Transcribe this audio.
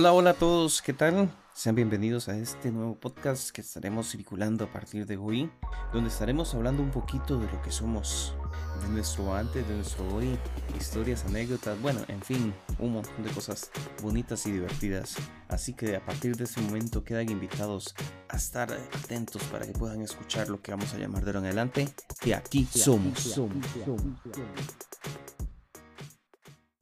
Hola, hola a todos, ¿qué tal? Sean bienvenidos a este nuevo podcast que estaremos circulando a partir de hoy, donde estaremos hablando un poquito de lo que somos, de nuestro antes, de nuestro hoy, historias, anécdotas, bueno, en fin, un montón de cosas bonitas y divertidas. Así que a partir de ese momento quedan invitados a estar atentos para que puedan escuchar lo que vamos a llamar de ahora en adelante, que aquí somos. somos, somos, somos.